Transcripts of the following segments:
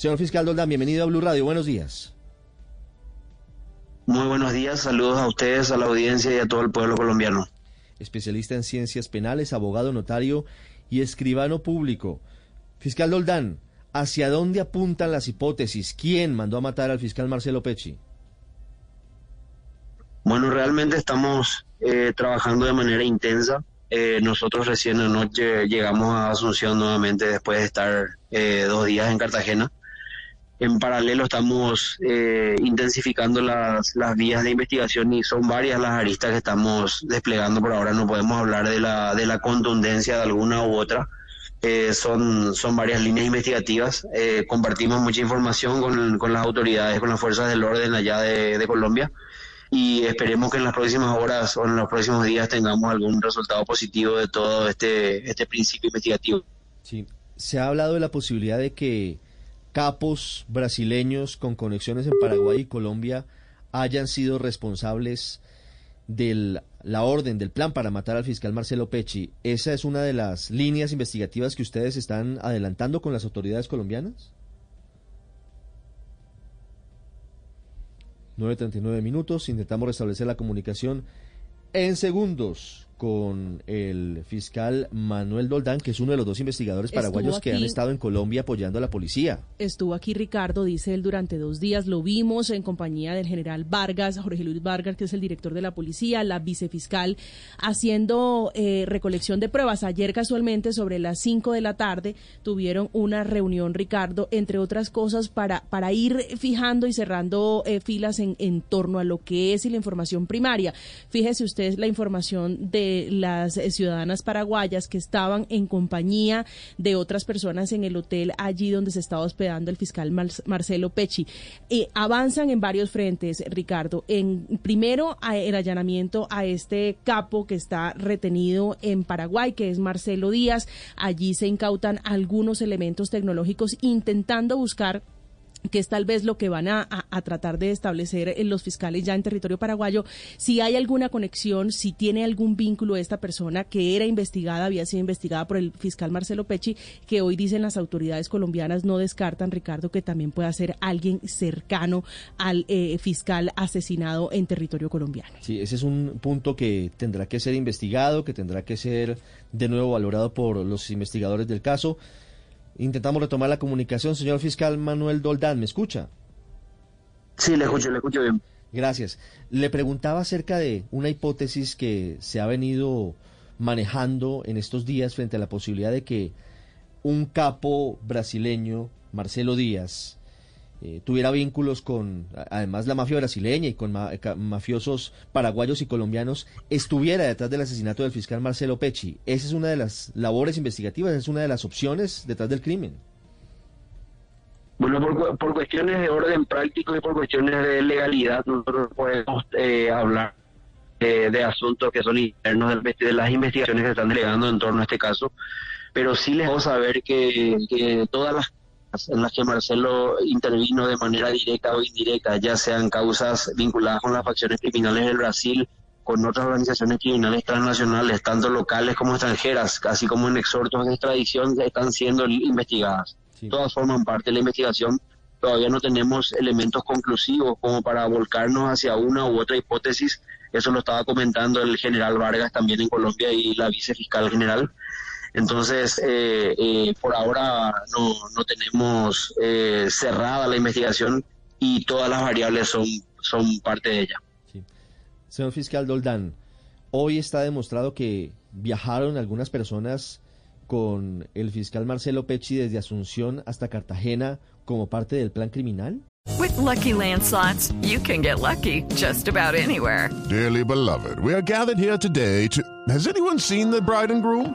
Señor fiscal Doldán, bienvenido a Blue Radio. Buenos días. Muy buenos días, saludos a ustedes, a la audiencia y a todo el pueblo colombiano. Especialista en ciencias penales, abogado, notario y escribano público. Fiscal Doldán, ¿hacia dónde apuntan las hipótesis? ¿Quién mandó a matar al fiscal Marcelo Pecci? Bueno, realmente estamos eh, trabajando de manera intensa. Eh, nosotros recién anoche llegamos a Asunción nuevamente después de estar eh, dos días en Cartagena. En paralelo estamos intensificando las, las vías de investigación y son varias las aristas que estamos desplegando por ahora. No podemos hablar de la, de la contundencia de alguna u otra. son, son varias líneas investigativas. compartimos mucha información con, con, las autoridades, con las fuerzas del orden allá de, de Colombia y esperemos que en las próximas horas o en los próximos días tengamos algún resultado positivo de todo este, este principio investigativo. Sí, se ha hablado de la posibilidad de que capos brasileños con conexiones en Paraguay y Colombia hayan sido responsables de la orden, del plan para matar al fiscal Marcelo Pecci. ¿Esa es una de las líneas investigativas que ustedes están adelantando con las autoridades colombianas? 9.39 minutos. Intentamos restablecer la comunicación en segundos con el fiscal Manuel Doldán, que es uno de los dos investigadores paraguayos que han estado en Colombia apoyando a la policía. Estuvo aquí Ricardo, dice él, durante dos días. Lo vimos en compañía del general Vargas, Jorge Luis Vargas, que es el director de la policía, la vicefiscal, haciendo eh, recolección de pruebas. Ayer, casualmente, sobre las 5 de la tarde, tuvieron una reunión, Ricardo, entre otras cosas, para, para ir fijando y cerrando eh, filas en, en torno a lo que es y la información primaria. Fíjese usted la información de las eh, ciudadanas paraguayas que estaban en compañía de otras personas en el hotel allí donde se estaba hospedando el fiscal Marcelo Pecci. Eh, avanzan en varios frentes, Ricardo. En primero el allanamiento a este capo que está retenido en Paraguay, que es Marcelo Díaz. Allí se incautan algunos elementos tecnológicos intentando buscar que es tal vez lo que van a, tratar de establecer en los fiscales ya en territorio paraguayo, si hay alguna conexión, si tiene algún vínculo esta persona que era investigada, había sido investigada por el fiscal Marcelo Pecci, que hoy dicen las autoridades colombianas no descartan, Ricardo, que también pueda ser alguien cercano al eh, fiscal asesinado en territorio colombiano. Sí, ese es un punto que tendrá que ser investigado, que tendrá que ser de nuevo valorado por los investigadores del caso. Intentamos retomar la comunicación. Señor fiscal Manuel Doldán, ¿me escucha? Sí, le escucho, le escucho bien. Gracias. Le preguntaba acerca de una hipótesis que se ha venido manejando en estos días frente a la posibilidad de que un capo brasileño, Marcelo Díaz, eh, tuviera vínculos con, además la mafia brasileña y con mafiosos paraguayos y colombianos, estuviera detrás del asesinato del fiscal Marcelo Pecci. Esa es una de las labores investigativas, es una de las opciones detrás del crimen. Bueno, por, cuestiones de orden práctico y por cuestiones de legalidad, nosotros podemos eh, hablar de asuntos que son internos de las investigaciones que están delegando en torno a este caso, pero sí les a saber que, que todas las en las que Marcelo intervino de manera directa o indirecta, ya sean causas vinculadas con las facciones criminales del Brasil, con otras organizaciones criminales transnacionales, tanto locales como extranjeras, así como en exhortos de extradición, están siendo investigadas. Todas forman parte de la investigación. Todavía no tenemos elementos conclusivos como para volcarnos hacia una u otra hipótesis. Eso lo estaba comentando el general Vargas también en Colombia y la vicefiscal general. Entonces, eh, eh, por ahora no, no tenemos eh, cerrada la investigación y todas las variables son, son parte de ella. Señor fiscal Doldán, hoy está demostrado que viajaron algunas personas con el fiscal Marcelo Pecci desde Asunción hasta Cartagena como parte del plan criminal? With lucky landslots, you can get lucky just about anywhere. Dearly beloved, we are gathered here today to. Has anyone seen the bride and groom?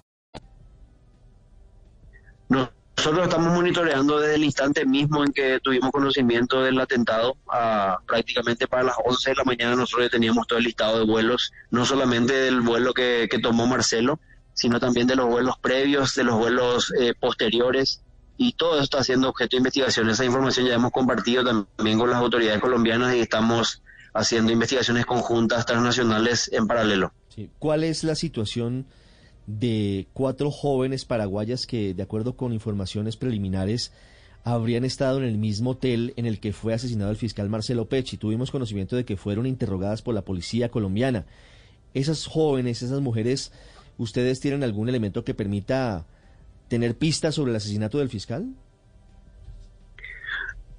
Nosotros estamos monitoreando desde el instante mismo en que tuvimos conocimiento del atentado. A, prácticamente para las 11 de la mañana nosotros ya teníamos todo el listado de vuelos, no solamente del vuelo que, tomó Marcelo, sino también de los vuelos previos, de los vuelos eh, posteriores. Y todo esto está siendo objeto de investigación. Esa información ya hemos compartido también con las autoridades colombianas y estamos haciendo investigaciones conjuntas transnacionales en paralelo. ¿Cuál es la situación de cuatro jóvenes paraguayas que, de acuerdo con informaciones preliminares, habrían estado en el mismo hotel en el que fue asesinado el fiscal Marcelo Pecci? Tuvimos conocimiento de que fueron interrogadas por la policía colombiana. Esas jóvenes, esas mujeres, ¿ustedes tienen algún elemento que permita tener pistas sobre el asesinato del fiscal?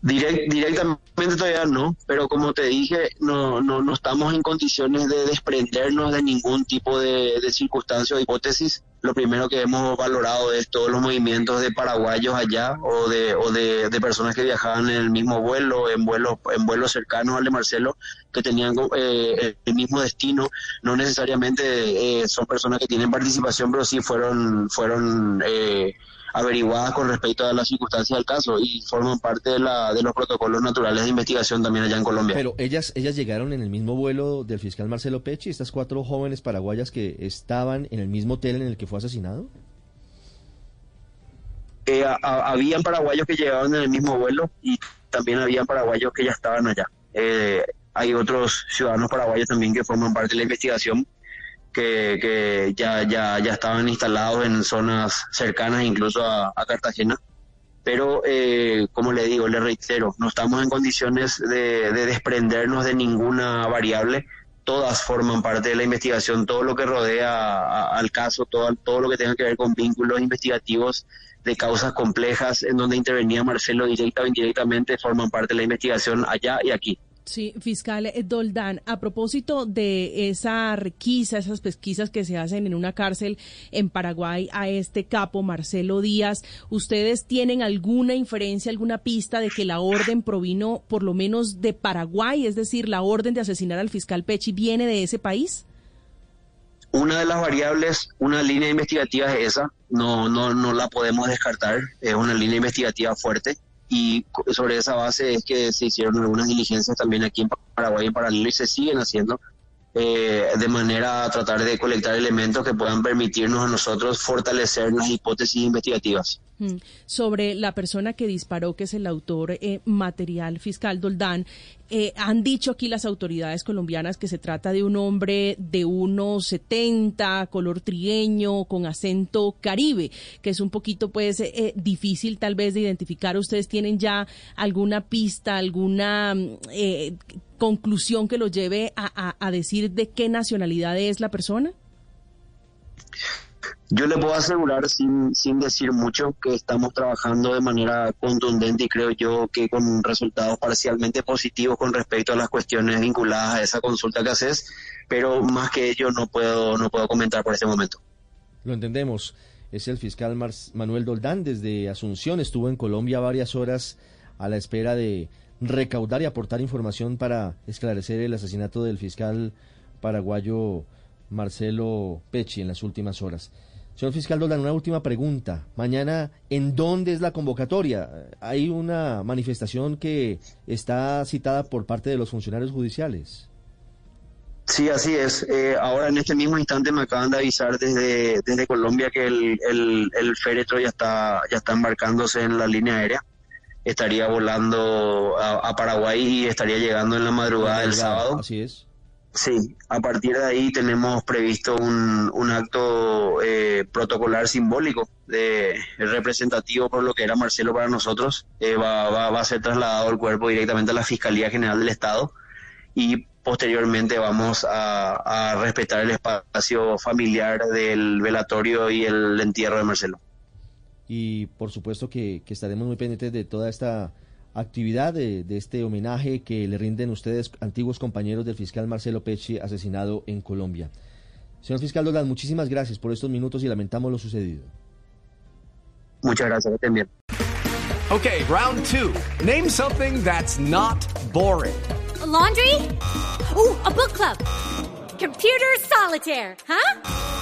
Direct, directamente todavía no, pero como te dije, no, no, no estamos en condiciones de desprendernos de ningún tipo de, de circunstancia o hipótesis. Lo primero que hemos valorado es todos los movimientos de paraguayos allá o de, o de, de personas que viajaban en el mismo vuelo, en vuelos, en vuelos cercanos al de Marcelo, que tenían eh, el mismo destino. No necesariamente eh, son personas que tienen participación, pero sí fueron, fueron eh, averiguadas con respecto a las circunstancias del caso y forman parte de, la, de los protocolos naturales de investigación también allá en Colombia. Pero ellas, ellas llegaron en el mismo vuelo del fiscal Marcelo Pecci, estas cuatro jóvenes paraguayas que estaban en el mismo hotel en el que fue asesinado. Eh, habían paraguayos que llegaban en el mismo vuelo y también habían paraguayos que ya estaban allá. Eh, hay otros ciudadanos paraguayos también que forman parte de la investigación que, ya, ya, ya estaban instalados en zonas cercanas incluso a, Cartagena. Pero, eh, como le digo, le reitero, no estamos en condiciones de, desprendernos de ninguna variable. Todas forman parte de la investigación, todo lo que rodea al caso, todo, todo lo que tenga que ver con vínculos investigativos de causas complejas en donde intervenía Marcelo directa o indirectamente, forman parte de la investigación allá y aquí. Sí, fiscal Doldán, a propósito de esa requisa, esas pesquisas que se hacen en una cárcel en Paraguay a este capo Marcelo Díaz, ¿ustedes tienen alguna inferencia, alguna pista de que la orden provino por lo menos de Paraguay? Es decir, la orden de asesinar al fiscal Pechi viene de ese país? Una de las variables, una línea investigativa es esa, no, no, no la podemos descartar, es una línea investigativa fuerte y sobre esa base es que se hicieron algunas diligencias también aquí en Paraguay en paralelo y se siguen haciendo eh, de manera a tratar de colectar elementos que puedan permitirnos a nosotros fortalecer las hipótesis investigativas. Mm. Sobre la persona que disparó, que es el autor eh, material fiscal Doldán, eh, han dicho aquí las autoridades colombianas que se trata de un hombre de unos 70, color trigueño, con acento caribe, que es un poquito pues eh, difícil tal vez de identificar. ¿Ustedes tienen ya alguna pista, alguna eh, conclusión que lo lleve a, a, a decir de qué nacionalidad es la persona? Yo le puedo asegurar, sin, sin decir mucho, que estamos trabajando de manera contundente y creo yo que con resultados parcialmente positivos con respecto a las cuestiones vinculadas a esa consulta que haces, pero más que ello no puedo, no puedo comentar por este momento. Lo entendemos. Es el fiscal Mar Manuel Doldán desde Asunción. Estuvo en Colombia varias horas a la espera de recaudar y aportar información para esclarecer el asesinato del fiscal paraguayo Marcelo Pecci en las últimas horas. Señor fiscal Dolan, una última pregunta. Mañana, ¿en dónde es la convocatoria? Hay una manifestación que está citada por parte de los funcionarios judiciales. Sí, así es. Eh, ahora en este mismo instante me acaban de avisar desde, desde Colombia que el, el, el, féretro ya está, ya está embarcándose en la línea aérea. Estaría volando a, a Paraguay y estaría llegando en la madrugada del sábado. Así es. Sí, a partir de ahí tenemos previsto un, un acto eh, protocolar simbólico de representativo por lo que era Marcelo para nosotros. Eh, va, va, va, a ser trasladado el cuerpo directamente a la Fiscalía General del Estado y posteriormente vamos a, a respetar el espacio familiar del velatorio y el entierro de Marcelo. Y por supuesto que, que estaremos muy pendientes de toda esta actividad de, de, este homenaje que le rinden ustedes, antiguos compañeros del fiscal Marcelo Pecci, asesinado en Colombia. Señor fiscal Dolan, muchísimas gracias por estos minutos y lamentamos lo sucedido. Muchas gracias, también. Okay, round two. Name something that's not boring. A laundry? Ooh, a book club. Computer solitaire, huh?